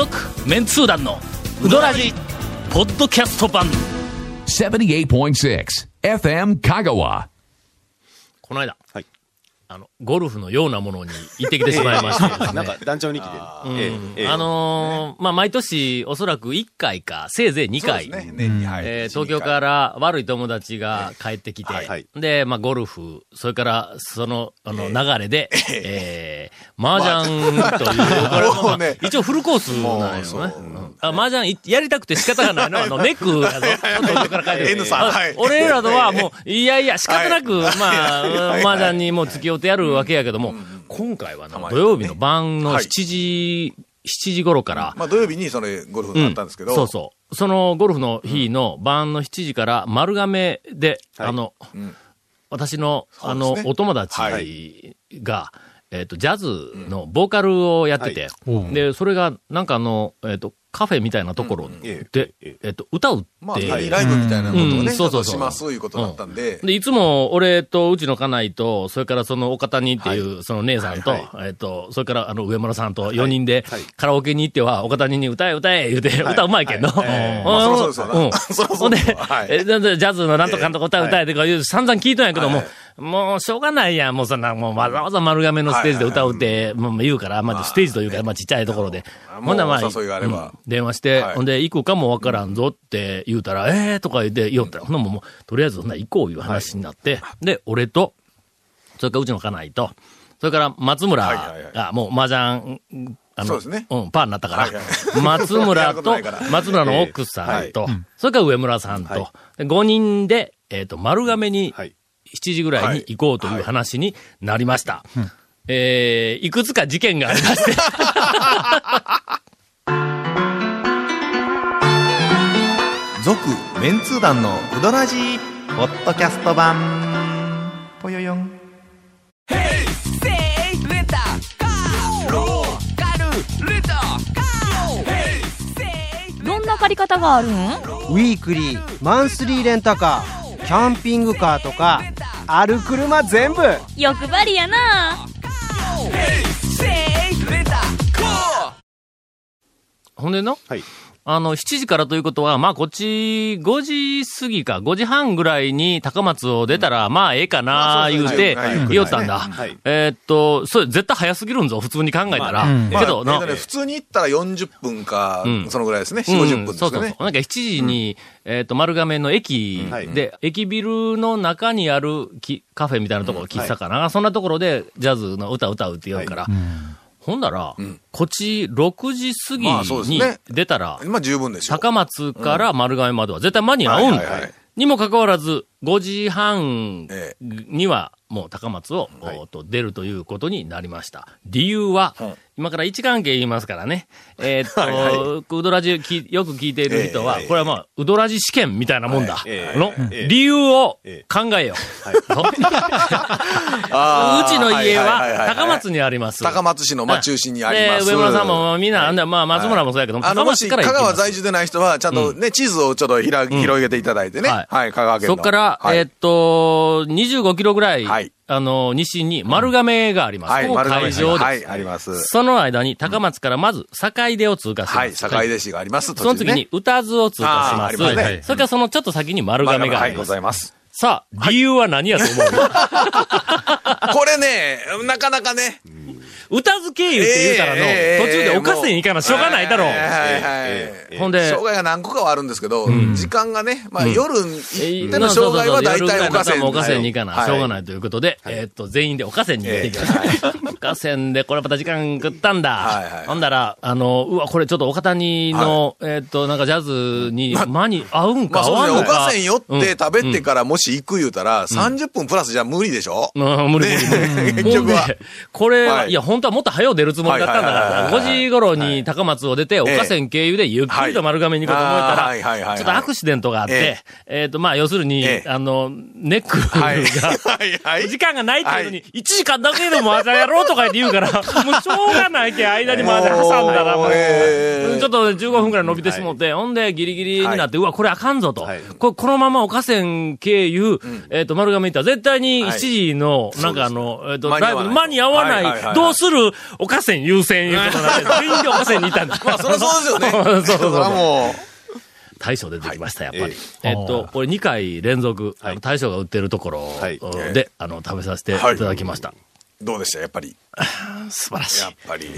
続メンツー団のウドラジポッドキャスト版。78.6 FM Kagawa. この間、はい。あのゴルフのようなものに行ってきてしまいましてですね。なんか団長日記で。ええええ。あのーまあ、毎年、おそらく1回か、せいぜい2回、ね、年に入るえー東京から悪い友達が帰ってきて、はい。はいで、まあ、ゴルフ、それから、その、あの、流れで、えー、麻雀という、これもまあね。一応フルコースなんよね。うん。あ麻雀いやりたくて仕方がないのは、あの、ネックやぞ。東京から帰って N さん俺らとはもう、いやいや、仕方なく、まあ、はい。麻雀にもう付き合うてやるわけやけども、今回はな、土曜日の晩のはい。7時、7時頃から、まあ土曜日にそれゴルフがあったんですけど、そうそう。そのゴルフの日の晩の7時から丸亀で、はい。あの、ん。私の、あのお友達はが、えっ、と、ジャズのボーカルをやってて、で、それが、なんかあの、えっ、と、カフェみたいなところえで、ええっ、と、歌うって、まあ、ライブみたいなことをうん。ね、そうそうそう。しますいうことだったんで、で、いつも、俺と、うちの家内と、それからその、岡谷っていう、その姉さんと、はいえっと、それから、あの、上村さんと4人ではい、カラオケに行っては、岡谷に歌え歌え言うて、歌うまいけんの。はい。ええ。まあそりゃそうですよなうん。そりゃそうほんでジャズのなんとかなんとか歌歌えとか言う、散々聞いとんやけどもはい、もう、しょうがないやん。もうそんな、もう、わざわざ丸亀のステージで歌うって、もう言うから、まあ、ステージというか、まあ、ちっちゃいところで。もうなまあ、電話して、はい。ほんで、行くかもわからんぞって言うたら、ええとか言って言おったら、ほんなもう、とりあえずほんなら行こういう話になって、で、俺と、それからうちの家内と、それから松村が、もう麻雀、あの、そうん、パーになったから、松や村と 松村の奥さんと、それから上村さんと、で5人で、えっ、と、丸亀に、はい。7時ぐらいに行こうという話になりました。えーいくつか事件がありまして、続メンツー団のウドラジーポッドキャスト版。ぽよよん。どんな借り方があるん？ウィークリーマンスリーレンタカーキャンピングカーとかある車全部。欲張りやな。ほんでの、はい。あの、7時からということは、まあ、こっち、5時過ぎか、5時半ぐらいに高松を出たら、まあ、ええかな、言うて言おったんだ。はい。えーっと、それ絶対早すぎるんぞ、普通に考えたら。まあけど、普通に行ったら40分か、うん。そのぐらいですね、4、うん。50分ですそうそうそう。なんか7時に、えっ、と、丸亀の駅はい。で、駅ビルの中にあるきカフェみたいなところ、喫茶かな、そんなところでジャズの歌歌うって言うから、ほんなら、こっち6時過ぎにね出たら、まあ十分でしょう。高松から丸亀までは絶対間に合うんだ。はいはいはいにもかかわらず、5時半えにはもう高松を、おーと出るということになりました。理由は、今から位置関係言いますからね。えーっと、ウドラジきよく聞いている人は、ええ。これはまあ、ウドラジ試験みたいなもんだ。ええ。の、ええ。理由をええ考えよう。そう。あー。うちの家いいはいいい。高松にあります。高松市のまあ中心にあります。で、上村さんもみんな、あんなまあ、松村もそうやけども、あの、高もし、香川在住でない人は、ちゃんとね、地図をちょっとひら広げていただいてね。はい。はい、香川県の。そこから、はいえーっと、25キロぐらい、はいあの、西に丸亀があります。はい、会場です。はい、あります。その間に高松からまず坂出を通過しはい、ます。坂出市があります。その次に歌津を通過します。ますねそれからそのちょっと先に丸亀があはい、ごります。ざいます。さあ、理由は何やと思う、これね、なかなかね。歌津経由って言うたらの、ええ途中でおかせに行かなしょうがないだろう。ほんで、障害が何個かはあるんですけど、時間がね、まあ夜行ってのえ障害は大体おかせもおかせに行かな、しょうがい。ないということで、えーっと、全員でおかせに行ってきました。おかせんで、これまた時間食ったんだ。はいはい。ほんだら、あの、うわ、これちょっと岡谷の、えーっと、なんかジャズに、間に合うんか合わんのか。かせん寄って食べてからもし行く言うたら、30分プラスじゃ無理でしょ？うん、無理無理 結局は。これいい、や、本当はもっと早う出るつもりだったんだから、はいはいはいはい5時頃に高松を出て、岡線経由でゆっくりと丸亀に行こうと思ったら、い。ちょっとアクシデントがあって、えっと、まあ、要するにえ、え。あの、ネックはい。が。時間がないっていうのに、1時間だけでも麻雀やろうとか言って言うから、もうしょうがないけん、間に麻雀挟んだら、もう、ええ。ちょっと15分くらい伸びてしもって、ほんでギリギリになって、うわ、これあかんぞと。はい。ここのまま岡線経由、えっ、と、丸亀行ったら絶対に7時の、なんかあの、えっ、と、ライブに間に合わないどうする？る岡線優先いうことになって、全員で岡線にいたんだ。まあ、そりゃそうですよね。そうそうそう大将出てきました、やっぱり。ええっと、これ2回連続、あの大将が売ってるところはいで、あの、食べさせていただきました。う、どうでした？やっぱり。素晴らしいやっ。ぱり。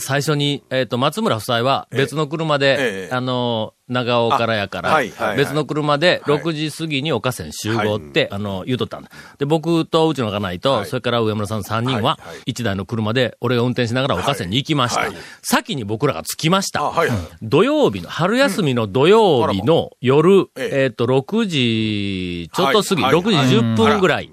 最初に、えっ、と、松村夫妻は別の車で、ええあの、長尾からやから、あはいはいはい。別の車ではい。6時過ぎに岡線集合って、あの、言うとったんだ。で、僕とうちの家内と、はい。それから上村さん3人ははいはい、1台の車で俺が運転しながら岡線に行きました。先に僕らが着きました。土曜日の、春休みの土曜日の夜、ええ。えっ、と、6時、ちょっと過ぎ、はい。6時10分ぐらい。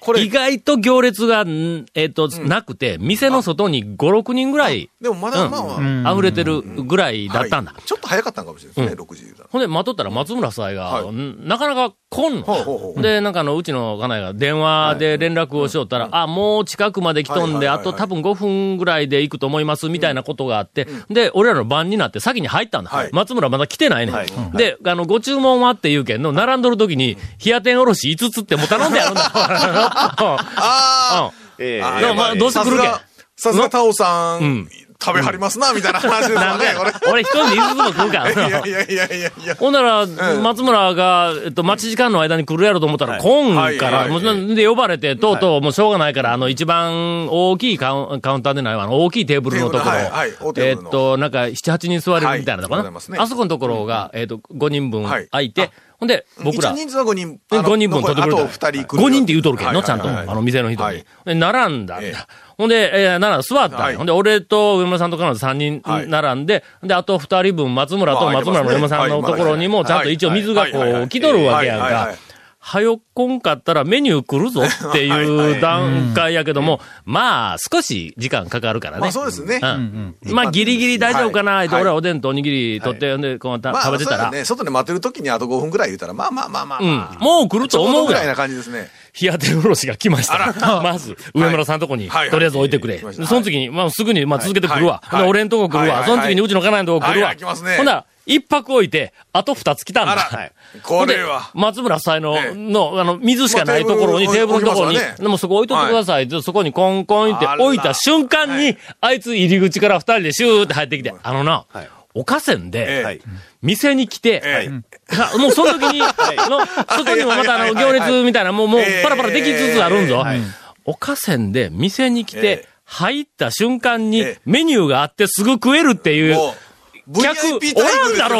これ。意、外と行列が、んえっ、と、なくて、店の外に5、6人ぐらい、でもまだ、うん。まあまあ、溢れてるぐらいだったんだ。はい。ちょっと早かったんかもしれないですね、6時だ。ほんで、待っとったら松村夫妻が、はい。んなかなか来んの。で、なんかあの、うちの家内が電話で連絡をしよったら、あ、もう近くまで来とんで、はいはいはいはい。あと多分5分ぐらいで行くと思います、みたいなことがあって、で、俺らの番になって先に入ったんだ。はい。松村まだ来てないねん。はい。で、あの、ご注文はって言うけんの、並んどる時に、冷や天おろし5つってもう頼んでやるんだ。ああ。でもまあどうせ来るけん。さすがタオさうん。ん、食べはりますな、みたいな話ですなんでわね。俺一人で5つも食うから。いやいやいやいやいや。ほんなら、松村が、えっと、待ち時間の間に来るやろと思ったら、来んから、もうで呼ばれて、とうとう、もうしょうがないから、あの、一番大きいカウンカウンターでないわ、あの、大きいテーブルのところ、えっと、なんか、7、8人座れるみたいなとこな、あそこのところが、えっと、5人分はい。空いて、ほんで、僕ら一応、人数は5人。で5人分取ってくれた。あと2人来る。5人って言うとるけんの、はいちゃんと。あの、店の人に。はいで、並んだんだ。ええほんで、えー、並んだ、座ったほんで、俺と上村さんと彼女3人はい並んで、で、あと2人分、松村とまあ松村の嫁さんのところにも、ちゃんと一応水がこう、来とるわけやんか。はよこんかったらメニュー来るぞ っていう段階やけども、まあ、少し時間かかるからね。まあそうですね。うん。まあ、ギリギリ大丈夫かな、俺はおでんとおにぎり取って、んで、こう食べてたら。ね、外で待ってる時にあと5分ぐらい言うたら、まあまあまあまあ。もう来ると思うぐらいな。感じですね。冷や天おろしが来ました。まず、上村さんのとこに、はいとりあえず置いてくれ。その次に、まあ、すぐに、まあ、続けてくるわ。俺んとこ来るわ。その次にうちの家内のとこ来るわ。はいはい来ますねほんなら、一泊置いて、あと二つ来たんだ。はい。これは。松村夫妻の、あの、水しかないところに、まあテーブルのところに、でもそこ置いとってください。でそこにコンコンって置いた瞬間に、あいつ入り口から二人でシューって入ってきて、あのな、はい。岡線で。店に来て、もうその時に、の外にもまたあの行列みたいな、もう、もうええパラパラできつつあるんぞ。はい。岡線で店に来えてえ、入った瞬間にええ。メニューがあってすぐ食えるっていう、客 VIP タイプですおらんだろ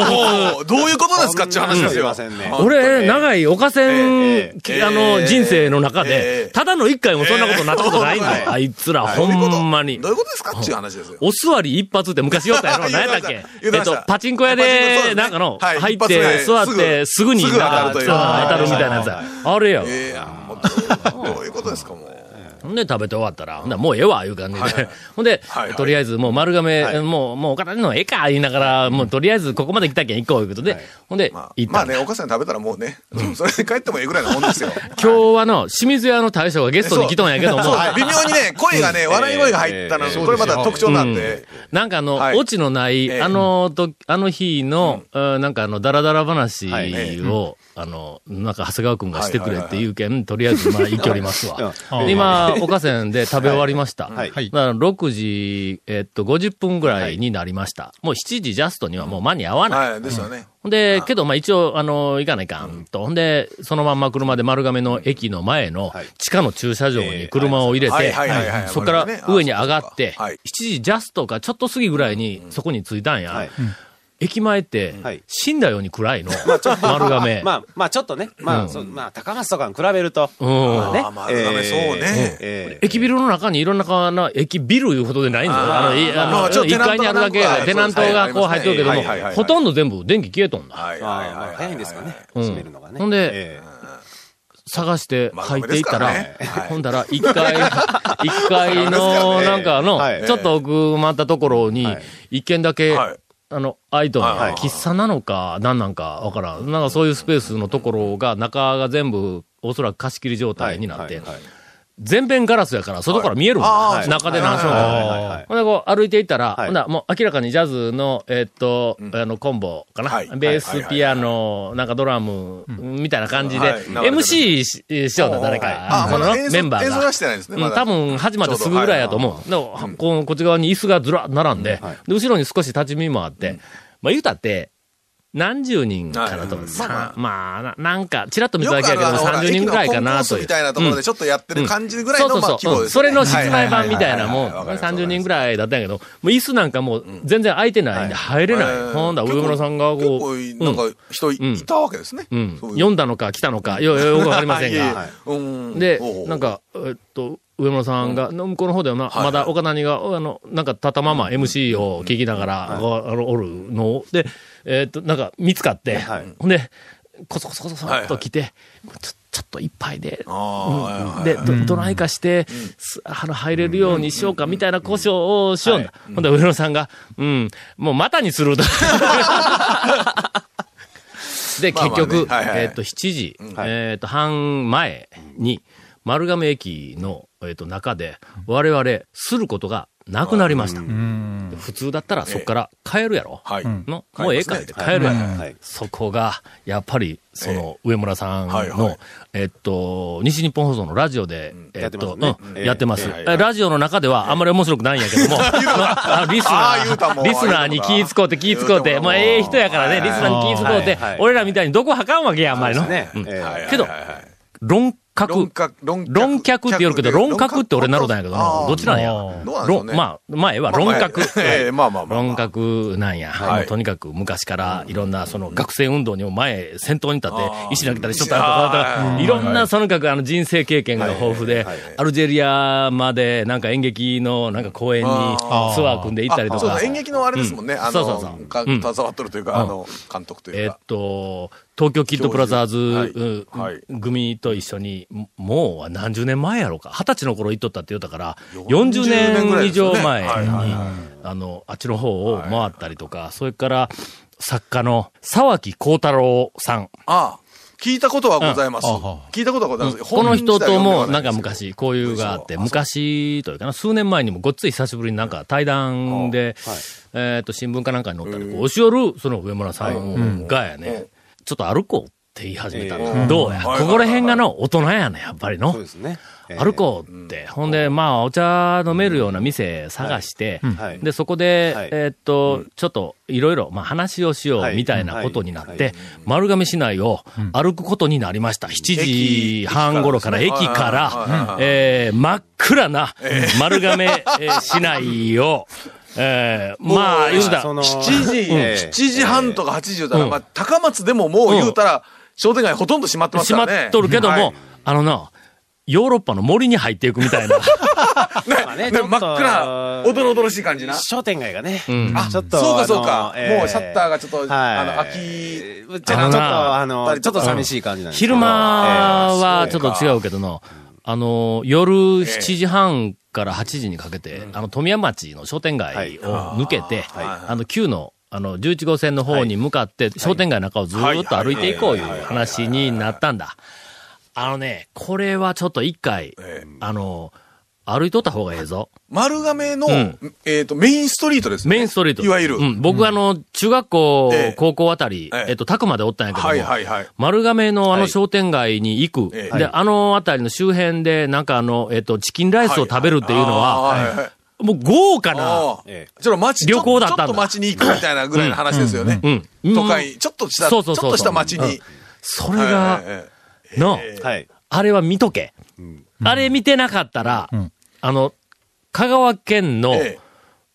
もう、どういうことですかっていう話ですよ。すいませんね。俺、長い岡線、えきえあの、ええ。人生の中えで、えただの一回もそんなことになったことないんだええ。よ。あいつら、ほんまに。ど。ういうことですかっていう話ですよ。お座り一発って昔言ったやろ。言 何やったっけ？えっと、パチンコ屋でで、すね。なんかの、はい。入って、座って、すぐに、すぐなんか、当たるみたいなやつ。やあれや。どういうことですか、もう。ほんで食べて終わったら、ほんならもうええわ、いう感じで。ほんでとりあえずもう丸亀、はい。もう、もうお金のええか、言いながら、もうとりあえずここまで来たけん行こう、いうことで、ほんでまあ、行ったまあね、お母さん食べたらもうね、それで帰ってもええぐらいのもんですよ。今日はの、清水屋の大将がゲストに来とんやけども、微妙にね、声がね、笑い声が入ったの、ええ。これまた特徴なんで。なんかあの、はい。オチのない、ええ。あのと、あの日の、うん。なんかあの、ダラダラ話を、あの、なんか長谷川くんがしてくれっていうけん、とりあえず、まあ、行きおりますわ。うん。で今、岡線で食べ終わりました。はい。だから6時、えっと、50分ぐらいになりました。もう7時ジャストにはもう間に合わない。はい、ですよね。ほん。で、けど、まあ一応、あの、行かないかんと。ほん。で、そのまんま車で丸亀の駅の前のはい。地下の駐車場に車を入れてはいはいはいはい、そこから上に上がって、はい。7時ジャストかちょっと過ぎぐらいにそこに着いたんや。はい。駅前ってはい、死んだように暗いの？丸亀。まあ、まあ、ちょっとね、まうん。あ、まあ、高松とかに比べると、うん。まあね。あー丸亀そうね。ええ駅ビルの中にいろんなかな、駅ビルいうほどでないんだよ。あの、いあの、まあちょっと1階にあるだけテナントがこう入ってるけどもほとんど全部電気消えとんだ。早いんですかね、うん閉めるのがね。ほんでえ探して入っていったら、ほんだら、一階、一階の、なんかあの、はい。ちょっと奥まったところにはい、一軒だけ、はいあの、アイドル、はい喫茶なのか、何なんかわからん。なんかそういうスペースのところが、中が全部、おそらく貸し切り状態になって、はいはい全面ガラスやから、外から見えるんだ。はい。中で何しようはいほんで、こう、歩いていったら、はい。ほんならもう明らかにジャズの、えーっと、あの、コンボかな？はい。ベース、ピアノ、なんかドラム、みたいな感じで、MC ししようだ、誰か。あ、そのメンバーが。演奏は。してないですね。うん、まだ。多分始まってすぐぐらいやと思う。でも、こうこっち側に椅子がずらっ並んで、で、後ろに少し立ち見もあって、まあ言うたって、何十人かなと思う。はい。さまあ、ななんか、ちらっと見ただけやけど、あるあの30人ぐらいかなという。みたいなところでちょっとやってる感じぐらいの、そうまあ、そうそう。うん規模ですね。それの室内版みたいなもん、はいはいはいはいわかります30人ぐらいだったんやけど、もう椅子なんかもう全然空いてないんで入れない。えーほんだら上村さんが結こう、構、なんか、人いうん。いたわけですね。うん、読んだのか来たのか、よ、よ、よくわかりませんが。うん。でなんか、えっと、上村さんが、向こうの方ではな、はいまだ岡谷が、あの、なんか、たたまま MC を聞きながら、あのおるのを。で、えっと、なんか、見つかって、はい。ほんで、こそこそこそこそっと来て、ちょ、ちょっと一杯で、で、ど、どないかして、すあの、入れるようにしようか、みたいな交渉をしよう。ん。だ。ほんで、上野さんが、うん、もうまたにすると。で、結局、はいはいえっと、7時、えっと、半前に、丸亀駅の、えっと、中で、我々、することがなくなりました。で普通だったらそこから帰るやろ。はい。の、もうええか。って帰るやろ。はい。そこが、やっぱり、その、上村さんの、はいはい。えっと、西日本放送のラジオで、えっと、やってますね。うん。やってます。ええ。えラジオの中ではあんまり面白くないんやけども、あリスあナー リスナーに気ぃ使うて気ぃ使うて、もうええ人やからね、リスナーに気ぃ使うて俺らみたいにどこはかんわけや、あんまりの。ね。うん。ええはいけどはいはいはい。論客論、客、って言うけど、論客って俺なるんやけどどっちなんや？まあ、前は論客。論客なんや。とにかく昔からいろんなその学生運動にも前、先頭に立って石投げたりしとったりとか、いろんなそのかくあの人生経験が豊富で、アルジェリアまでなんか演劇のなんか公演にツアー組んで行ったりとか。演劇のあれですもんね。あそうそうそう。携わっとるというか、あの、監督といえっうか。と、東京キッドブラザーズ、組と一緒に、もう何十年前やろうか。二十歳の頃行っとったって言ったから、40 40年以上前に、あの、あっちの方を回ったりとか、それから、作家の沢木幸太郎さん。ああ、聞いたことはございます。聞いたことはございます。この人とも、なんか本自体は読んではないです昔、交友があって、昔というかな、数年前にもごっつい久しぶりになんか対談で、えっと、新聞かなんかに載ったり、こう押し寄る、その上村さんがやね、ちょっと歩こうって言い始めたの。どうや、はいここら辺がの大人やね、やっぱりの。そう。ですね。ええ。歩こうって。ほんで、まあ、お茶飲めるような店探して、はい。で、そこで、はい。えーっと、ちょっと、いろいろ、まあ、話をしよう、はい。みたいなことになって、はい。丸亀市内を歩くことになりました。7時半頃から、駅からえー真っ暗な丸亀えー市内を、えーまあ、言うたその7時、ええ7時半とか8時言うたら、うん。まあ、高松でももう言うたら、商店街ほとんど閉まってます閉まからね。っとるけども、はい。あのな、ヨーロッパの森に入っていくみたいな。まあねね真っ暗、おどろおどろしい感じな。商店街がね、ん。ちょっと。そうかそうか。ええもうシャッターがちょっと、はい。あの、秋、ちょっと、ちょっあのちょっと寂しい感じなんですけど。昼間はええちょっと違うけどの、あの、夜7時半から8時にかけて、あの、富山町の商店街を抜けて、あの、旧の、あの、11号線の方に向かって、商店街の中をずーっと歩いていこういう話になったんだ。あのね、これはちょっと一回、ええ。あの、歩いとった方がええぞ。丸亀の、んえっ、と、メインストリートですね。メインストリート。いわゆる。うん。僕あの、中学校ええ、高校あたり、えええっと、宅までおったんやけども、はいはいはい。丸亀のあはいの商店街に行く。ええで、あのあたりの周辺で、なんかあの、えっと、チキンライスを食べるっていうのは、もう豪華な、ああえちょっと街、旅行だったんだちょっと街に行くみたいなぐらいの話ですよね。うん。都会、ちょっとした、ちょっそうそうそうそうとした街に。それが、えの、はい。あれは見とけ。あれ見てなかったら、あの、香川県のえ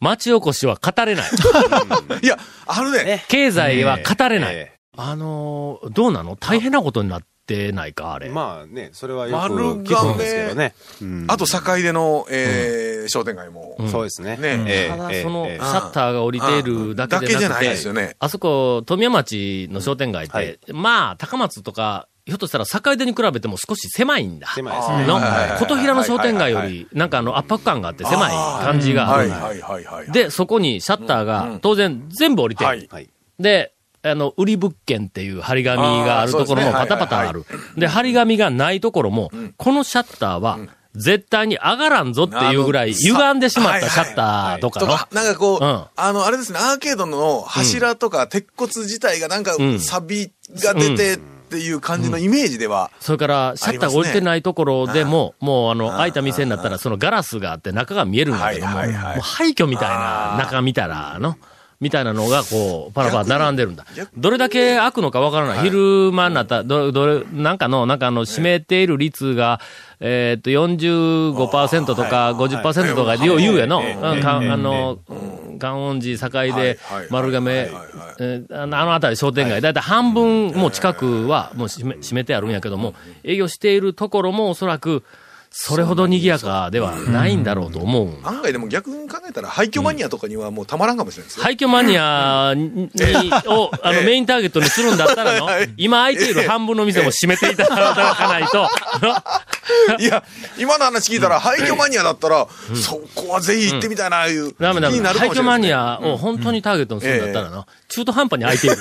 町おこしは語れない。え いや、あのね、ね。経済は語れない。えあのー、どうなの？大変なことになってないか、あれ。えまあね、それはよく丸聞くんですけどね。うん。あと、境出の、えー商店街も。そうですね。ね。ええ。ただ、ええ。その、シえ。えャッターが降りているだけでなくだけじゃないですてよね、あそこ、富山町の商店街っはい。て、まあ、高松とか、ひょっとしたら境出に比べても少し狭いんだ。狭いですね。の琴平の商店街より、なんかあの、圧迫感があって狭い感じがある。はいはいはいはい。で、そこにシャッターが、当然全部降りてるはい。はい。で、あの、売り物件っていう張り紙があるところもパタパタある。で、張り紙がないところも、このシャッターは絶対に上がらんぞっていうぐらい歪んでしまったシャッターとかの。とか、なんかこう、うんあの、あれですね、アーケードの柱とか鉄骨自体がなんかん錆が出てっていう感じのイメージでは、それから、シャッターが降りてないところでも、もうあの、開いた店になったら、そのガラスがあって中が見えるんだけども、もう廃墟みたいな中見たら、の、みたいなのが、こう、パラパラ並んでるんだ。逆。どれだけ開くのかわからない。昼間になったら、ど、どれ、なんかの、なんかあの、占めている率が、えーっと、45%とか50%とか、よう言うやの。あの、観音寺境ではい、丸亀、えーあのあの辺り商店街、だい。たい半分もう近くはもう閉め閉めてあるんやけども、営業しているところもおそらく、それほど賑やかではないんだろうと思う。案外でも逆に考えたら廃墟マニアとかにはもうたまらんかもしれないですよ。廃墟マニアに、を、あの、メインターゲットにするんだったらの、今空いている半分の店も閉めていただかないと、いや、今の話聞いたら廃墟マニアだったら、そこはぜひ行ってみたいな、いう気ダメダメ。になるか廃墟マニ。アを本当にターゲットにするんだったらな、中途半端に空いている。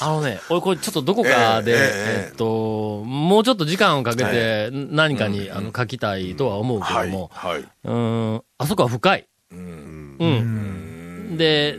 あのね、俺これちょっとどこかで、えええええっと、もうちょっと時間をかけて何かにあの書きたいとは思うけはい。ども、はい。うーん、あそこは深い。うん。で、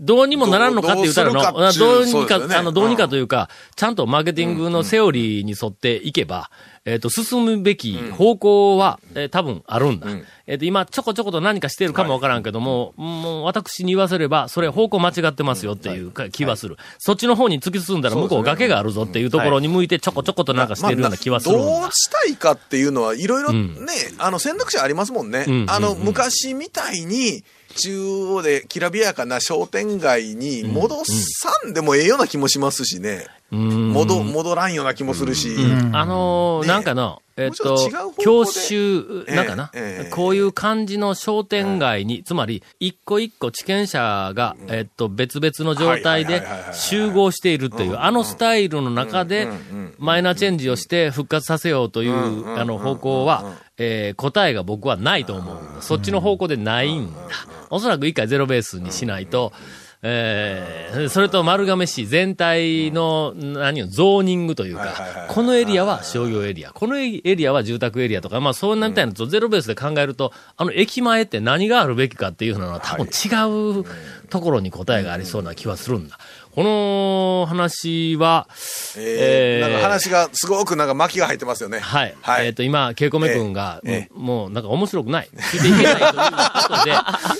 どうにもならんのかって言ったらの、どうにか、あの、どうにかというか、ちゃんとマーケティングのセオリーに沿っていけば、えっ、と、進むべき方向は、えー多分あるんだ。えっ、と、今、ちょこちょこと何かしてるかもわからんけども、もう私に言わせれば、それ方向間違ってますよっていうか気はする。そっちの方に突き進んだら向こう崖があるぞっていうところに向いてちょこちょことなんかしてるような気はするんだ。どうしたいかっていうのは、いろいろね、あの、選択肢ありますもんね。うん。あの、昔みたいに、中央できらびやかな商店街に戻さんでもええような気もしますしね。うん。戻、戻らんような気もするし。あのーね。なんかの、えっと教習、なんかな、ええ。ええこういう感じの商店街に、つまり、一個一個地権者が、えっと、別々の状態で集合しているという、あのスタイルの中で、マイナーチェンジをして復活させようという、あの、方向は、えー答えが僕はないと思う。そっちの方向でないんだ。おそらく一回ゼロベースにしないと、えーそれと丸亀市全体の、何を、ゾーニングというか、このエリアは商業エリア、このエリアは住宅エリアとか、まあそうなみたいなのとゼロベースで考えると、あの駅前って何があるべきかっていうのは多分違うところに答えがありそうな気はするんだ。この話は、えーえーなんか話がすごくなんか巻きが入ってますよね。はい。はいえっ、と、今、ケイコメ君が、ええもうなんか面白くない。ついていけないということ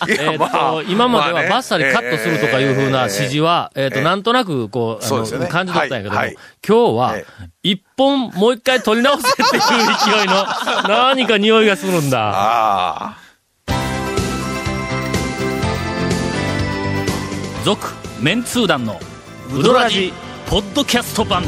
で、えっまあと、今まではバッサリカットするとかいうふうな指示は、えっ、と、ええなんとなく、こう、あの、そうね感じだったんやけども、はいはい今日はえ、一本もう一回取り直せっていう勢いの、何か匂いがするんだ。ああ。続、メンツー団の、ウドラジ、ポッドキャスト版。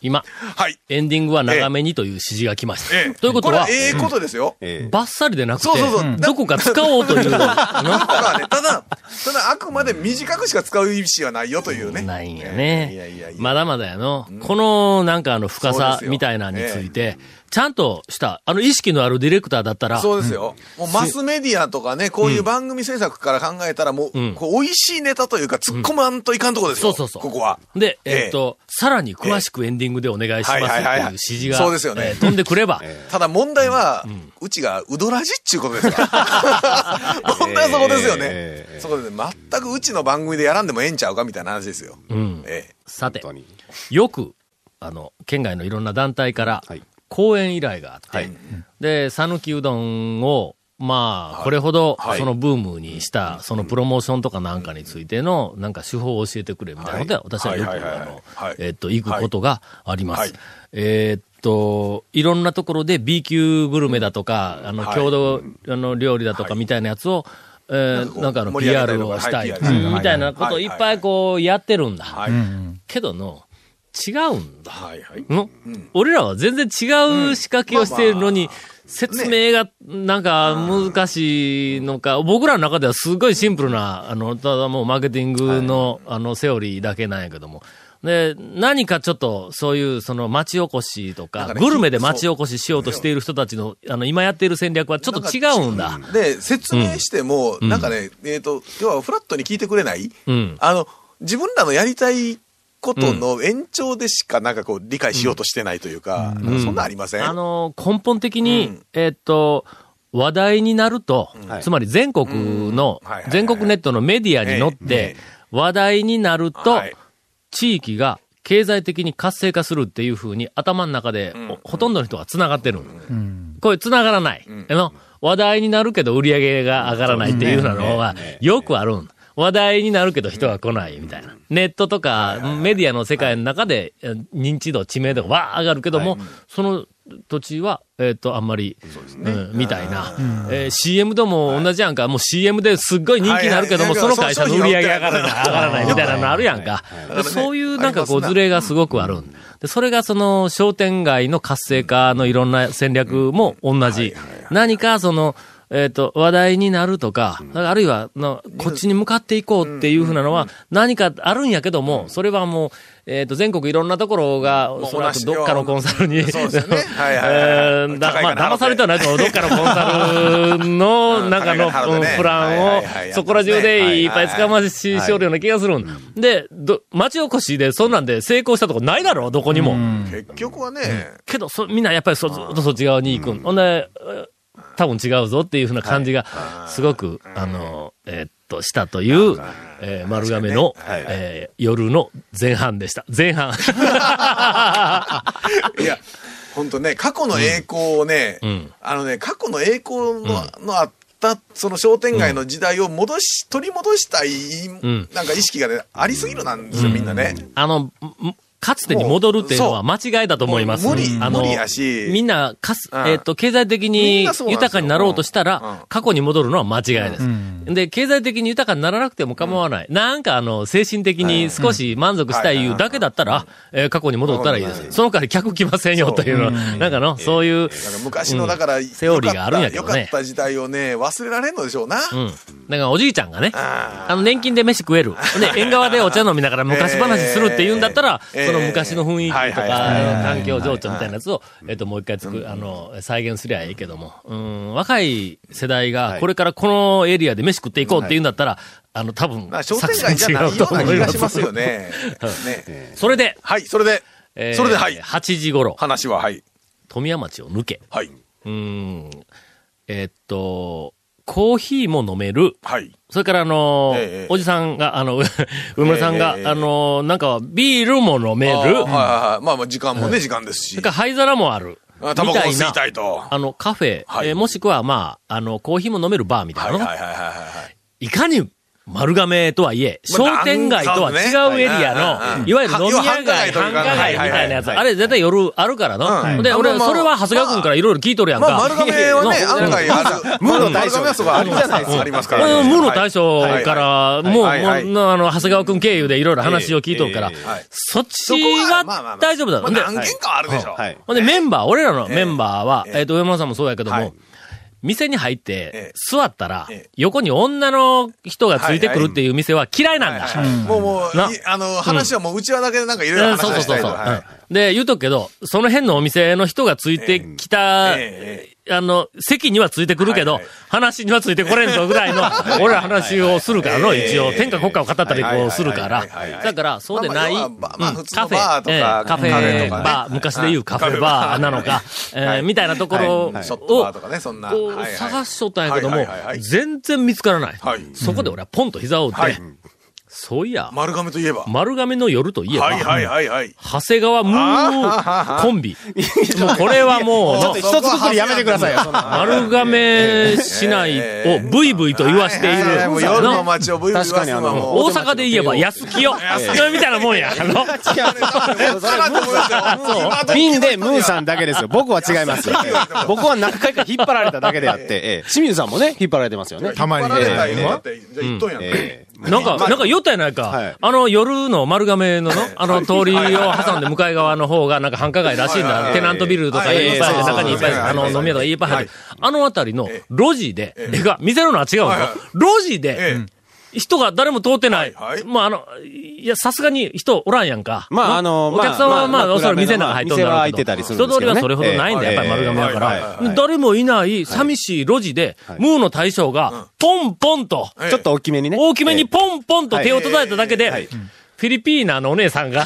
今、はい。エンディングは長めにという指示が来ました。ええということはこ、れはええことですよ。ええバッサリでなくて、そうそうそうどこか使おうという、だからね、ただ、ただあくまで短くしか使う意思はないよというね。ないんやいやいねやいや。まだまだやの。この、なんかあの、深さそうですよみたいなのについて、ちゃんとした、あの、意識のあるディレクターだったら、そうですよ。もうマスメディアとかね、こういう番組制作から考えたらもう、うんこう美味しいネタというか突っ込まんといかんとこですよ。そうそうそうここは。で、えええっと、さらに詳しくエンディングでお願いしますっていう指示が、そうですよねえー飛んでくれば、ただ問題は、うちがうどらじっちゅうことですから。問題はそこですよね。ええそこでね、全くうちの番組でやらんでもええんちゃうかみたいな話ですよ。うん。ええ。さて。よく、あの、県外のいろんな団体からはい、講演依頼があって、はい。で、讃岐うどんを、まあ、これほど、はい。そのブームにした、そのプロモーションとかなんかについての、なんか手法を教えてくれみたいなことで、はい。私はよく、あのはい、えっと、行くことがあります。はい。えーっと、いろんなところで B 級グルメだとか、あの、はい。郷土、あの、料理だとかみたいなやつを、えーなんかあの、PR をしたい、みたいなことをいっぱいこう、やってるんだ。はい。けどの、違うんだ。はいはい。の、俺らは全然違う仕掛けをしているのに、説明がなんか難しいのか、僕らの中ではすごいシンプルな、あの、ただもうマーケティングの、あの、セオリーだけなんやけども、で、何かちょっと、そういう、その、町おこしとか、グルメで町おこししようとしている人たちの、あの、今やっている戦略はちょっと違うんだ。で、説明しても、ん。なんかね、えっ、と、要はフラットに聞いてくれない、うん。あの、自分らのやりたいことの延長でしかなんかこう理解しようとしてないというか、なんかそんなんありません、あの、根本的に、うん。えっと、話題になると、はい。つまり全国のうん。はいはいはい、全国ネットのメディアに乗っえて、話題になるとはい、地域が経済的に活性化するっていうふうに頭の中で、ほほとんどの人が繋がってる。これ繋がらない。あの、話題になるけど売り上げが上がらないっていうののがよくあるん。話題になるけど人が来ないみたいな。ネットとかメディアの世界の中でえ認知度、知名度がわー上がるけども、その土地は、えっ、と、あんまり、うんみたいな。えー CM でも同じやんか。もう CM ですっごい人気になるけども、その会社の売り上げ上がらない、上がらないみたいなのあるやんか。でそういうなんかこうズレがすごくある。で、それがその商店街の活性化のいろんな戦略も同じ。何かその、えっ、と、話題になるとか、あるいはの、こっちに向かっていこうっていうふうなのは、何かあるんやけども、それはもう、えっ、と、全国いろんなところが、おそらくどっかのコンサルに、そうですよね。はいはいはいえー だまあ、騙されてはないと思う。どっかのコンサルの、なんかの、プランをそこら中でいっぱい捕まししょるような気がするん。で、ど、町おこしでそんなんで成功したとこないだろどこにも。結局はね、けど、そ、みんなやっぱりそ、ずっとそっち側に行く。ん。ほんで、え多分違うぞっていうふうな感じが、すごく、あの、えーっと、したという、えー丸亀の、はい。えー夜の前半でした。前半。いや、本当ね、過去の栄光をね、ん。あのね、過去の栄光の,、のあった、その商店街の時代を戻し、取り戻したい、ん。なんか意識がね、ありすぎるなんですよ、みんなね。あの、んかつてに戻るっていうのは間違いだと思います。無理あの無理やし。みんな、かす、うん。えっ、と、経済的みに豊かになろうとしたうん。うん。ら、過去に戻るのは間違いです。で、経済的に豊かにならなくても構わない。なんかあの、精神的に少し満足したいいうだけだったら、えー過去に戻ったらいいです。その代わり客来ませんよというのは、なんかの、そういう、なんか昔の、だから、セオリーがあるんやけどね。よかった時代をね、忘れられんのでしょうな。うん。だからおじいちゃんがね、ああの、年金で飯食える。で、縁側でお茶飲みながら昔話するって言うんだったら、えーその昔の雰囲気とか、環境情緒みたいなやつを、えっと、もう一回作る、あの、再現すりゃいいけども、うん、若い世代が、これからこのエリアで飯食っていこうって言うんだったら、あの、多分まあ、、商店街じゃないような気がしますよね。ね。それで、はい、それで、えーそれではい。8時頃、話は、はい。富谷町を抜け、はい。うん、えっと、コーヒーも飲める、はい。それからあのーええおじさんが、あの、上村さんが、ええあのーなんか、ビールも飲める。はいはいはい。まあまあ、時間もね、時間ですしそれ。から灰皿もある。あタバコも吸いたいと。あの、カフェ、はいえーもしくは、まあ、あの、コーヒーも飲めるバーみたいなの、はいはいはいはいはい。いかに丸亀とはいえ、まあ商店街とは違うエリアの、いわゆる飲み屋街、繁華街みたいなやつ、はいあれ絶対夜あるからの。うん。で、俺、それは長谷川君からいろいろ聞いとるやんか。まあ、丸亀はね、の案外ある。ムーの大将はそこあるじゃないですか。ありますからムーの大将から、はいもう、はいはいもう、あの、長谷川君経由でいろいろ話を聞いとるからそっちは大丈夫だろ。何軒かあるでしょ。はい。ほんで、メンバー、俺らのメンバーは、えええっと、上村さんもそうやけどはい。も、店に入っえてえ、座ったらええ、横に女の人がついてくるっていう店は嫌いなんだ。もうもう、あの、話はもう、うちわだけでなんかいろいろうんそう話そうそうそう。で、言うとくけど、その辺のお店の人がついてきた、えあの、席にはついてくるけど、はいはい。話にはついてこれんぞぐらいの、俺ら話をするからの、ええ一応、天下国家を語ったりこうするから。だから、そうでない、カフェ。ええカフェ。バー、昔で言うカフェバーなのか、えーみたいなところを探しとったんやけども全然見つからない。はい。そこで俺はポンと膝を打ってはい、そういや、丸亀といえば。丸亀の夜といえば、はいはいはいはい。長谷川ムーコンビ。もうこれはもうの、一つくくりやめてくださいよ。丸亀市内をブイブイと言わしている。はいはいもう夜の街をブイブイ言わすのはもう。大阪で言えば安清。安清みたいなもんや。あの そう。ピンでムーさんだけですよ。僕は違いますよ。僕は何回か引っ張られただけであって、ええ清水さんもね、引っ張られてますよね。たまにね。じゃあ言っとんやん。ええなんか、なんか酔ったやないか。はい。あの夜の丸亀のの、あの通りを挟んで向かい側の方がなんか繁華街らしいんだ。テナントビルとかはい。いっぱいあって、はい。中にいっぱい、はい。あの飲み屋とかいっぱい入って。あの辺りの路地で、えが、店ののは違うんですよ。路地で、人が誰も通ってない。はいはい。まあ、あの、いや、さすがに人おらんやんか。まああのお客さんはまあ、おそらく店の中入っとんだろうけど。店は開いてたりするんですけどね。人通りはそれほどないんだやっぱり丸亀やから。誰もいない寂しい路地で、ムーの大将が、ポンポンと、ええ。ちょっと大きめにね。大きめにえポンポンと手を叩いただけで、はい。フィリピーナのお姉さんが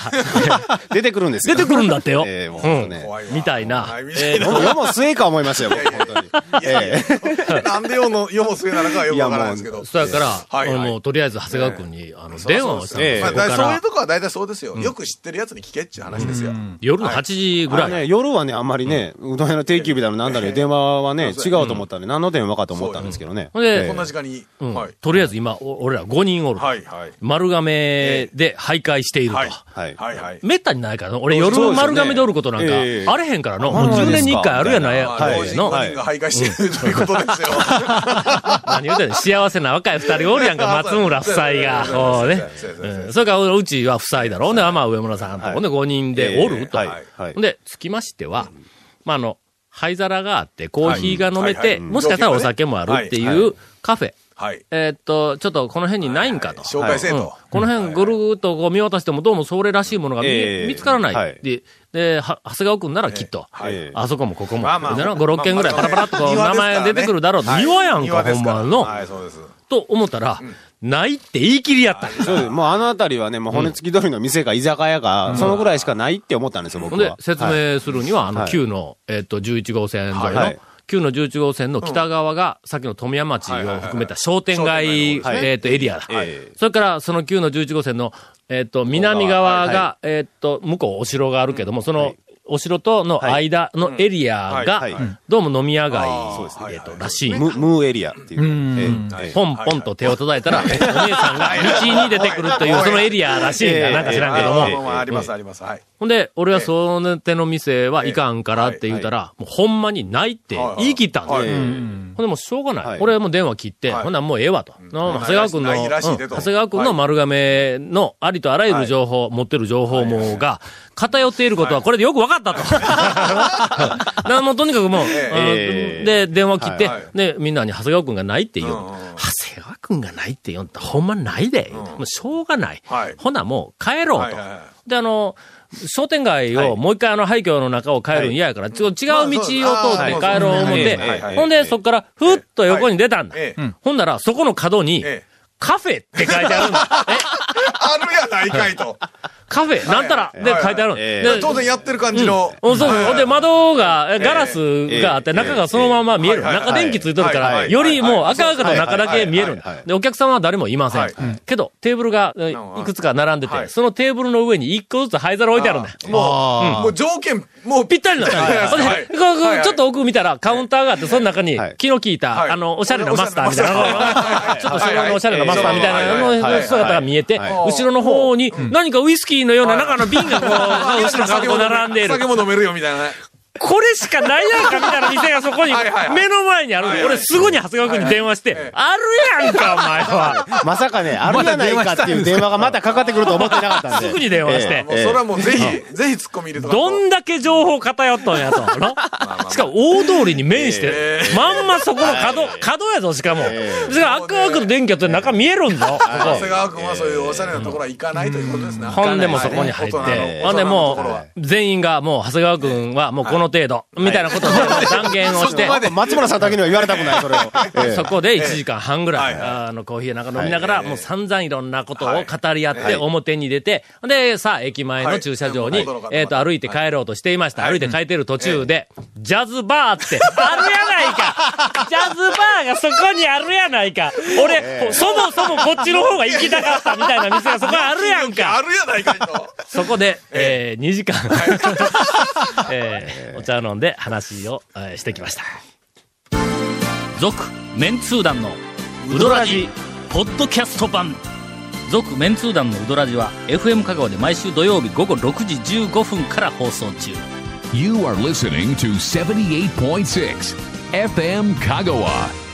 え 出てくるんですよ。出てくるんだってよ。ええもうね。怖いわ。みたいなえーも末か思いましたよ、僕本当に。ええなんで世の、世も末なのかはよくわからないですけど。そやから、もうとりあえず長谷川君に、あの、電話をしたんですええまあ、ここからだからそういうとこは大体そうですよ。よく知ってるやつに聞けっていう話ですよ。夜の8時ぐらい。夜はね、あんまりね、うどん屋の定休日だのなんだろ、電話はね、違うと思ったんで、何の電話かと思ったんですけどね。ほんでええこんな時間に。とりあえず今、お俺ら5人おる。丸亀で徘徊していると。はい。はい。めったにないからな。俺夜丸亀でおることなんか、ええあれへんからの。あもう10年に1回あるやないや、の。5人が徘徊してるということですよ。何言うてんの幸せな若い二人おるやんか、松村夫妻が。こうね。うんそれからうちは夫妻だろ。ほんで、まあ上村さんと。はいほんで5人でおると。ほんで、つきましては、まああの、灰皿があって、コーヒーが飲めて、もしかしたらお酒もあるってはいいうカフェ。はい。えーっと、ちょっとこの辺にないんかと。紹介せえうん。と。この辺ぐるーっとこう見渡してもどうもそれらしいものが見,、ええ見つからない。はい。で、で、は長谷川君ならきっと、はい。ええあそこもここも、まあまあ。でな5、6軒ぐらいパラパラっとこう名前出てくるだろう。はい。庭やんか、ほんまの、はい、そうです。と思ったら、ないって言い切りやった。そうです。もうあの辺りはね、もう骨付き鳥の店か居酒屋か、そのぐらいしかないって思ったんですよ、僕は。、で説はい明するには、あの、はい。旧の、えっと、11号線沿いの、はい旧の11号線の北側が、さっきの富山町を含めた商店街、えっと、エリアだ。ええそれから、その旧の11号線の、えっと、南側が、えっと、向こうお城があるけども、その、お城との間のエリアがどうも飲み屋街えっと、らしい。ムムーエリアっていう。ええええポンポンと手を叩いたら、お姉さんが道に出てくるという、そのエリアらしいんだ。なんか知らんけども。あります、あります。はい。ほんで、俺はその手の店はいかんからって言ったら、もうほんまにないって言い切ったんでほんでもうしょうがない。はい。俺はもう電話切って、はい。ほんならもうええわと。の長谷川君の、ないらしいうん。でと長谷川君の丸亀のありとあらゆる情報、持ってる情報網が偏っていることはこれでよく分かったと。だからもうとにかくもう、で、電話切って、はいで、みんなに長谷川君がないって言う。うんうんうん。長谷川君がないって言うんだ。ほんまないで。もうしょうがない。はい。ほなもう帰ろうと。はいはいはい。で、あの、商店街をもう一回あの廃墟の中を帰るん嫌やから、ちょっと違う道を通って帰ろう思ってほんでそっからふっと横に出たんだ。ええ。ほんならそこの角に、ええ。カフェって書いてあるんだ。え？あるやないかいと。カフェなんたらで書いてあるで当然やってる感じの。うん、そう。はいほんで、窓が、えガラスがあって、ええ。中がそのまま見える。中電気ついとるから、よりもう赤々とはい中だけ見えるで、お客さんは誰もいませはい。ん。けど、テーブルがいいくつか並んでて、はい。そのテーブルの上に一個ずつ灰皿置いてあるんだ。よ。もう、もう条件、もう。ぴったりなんでちょっと奥見たらカウンターがあって、その中にはい。気の利いた、はい。あの、おしゃれなマスターみたいな、ちょっとそれのおしゃれなマスターみたいなの姿が見えて、はい後ろの方に何かウイスキーのような中の瓶がこう、後ろからこう並んでいる。酒も飲めるよみたいなね。これしかないやんかみたいな店がそこに目の前にある俺すぐに長谷川君に電話して、あるやんか、お前は。まさかね、あるやないかっていう電話がまたかかってくると思ってなかったんで。すぐに電話して。もうそれはもうぜひ、ぜひ突っ込み入れとかどんだけ情報偏っとんやと。の しかも大通りに面してえ、まんまそこの角、角やぞ、しかも。それから赤々の電気やって中見えるんぞ、こ長谷こ。川君はそういうおしゃれなところは行かないということですね。ほんでもそこに入って、ほんでもう、全員がもう長谷川君はもうこの程度、みたいなことで断言をして、松村さんだけには言われたくない、それを。ええ。そこで1時間半ぐらい、あの、コーヒーなんか飲みながら、はいもう散々いろんなことをはい語り合って、表に出て、で、さあ、駅前の駐車場に、はい。えっ、と、歩いて帰ろうとしていました。はい。歩いて帰ってる途中で、ジャズバーって、あるやないか。ジャズバーがそこにあるやないか。俺、そもそもこっちの方が行きたかったみたいな店がそこにあるやん あかるやないかいと。そこで、えー、2時間、えーお茶を飲んで話を、えーしてきました。続、メンツー団のウドラジ、ポッドキャスト版。続、メンツー団のウドラジは、FM 香川で毎週土曜日午後6時15分から放送中。You are listening to 78.6 FM Kagawa.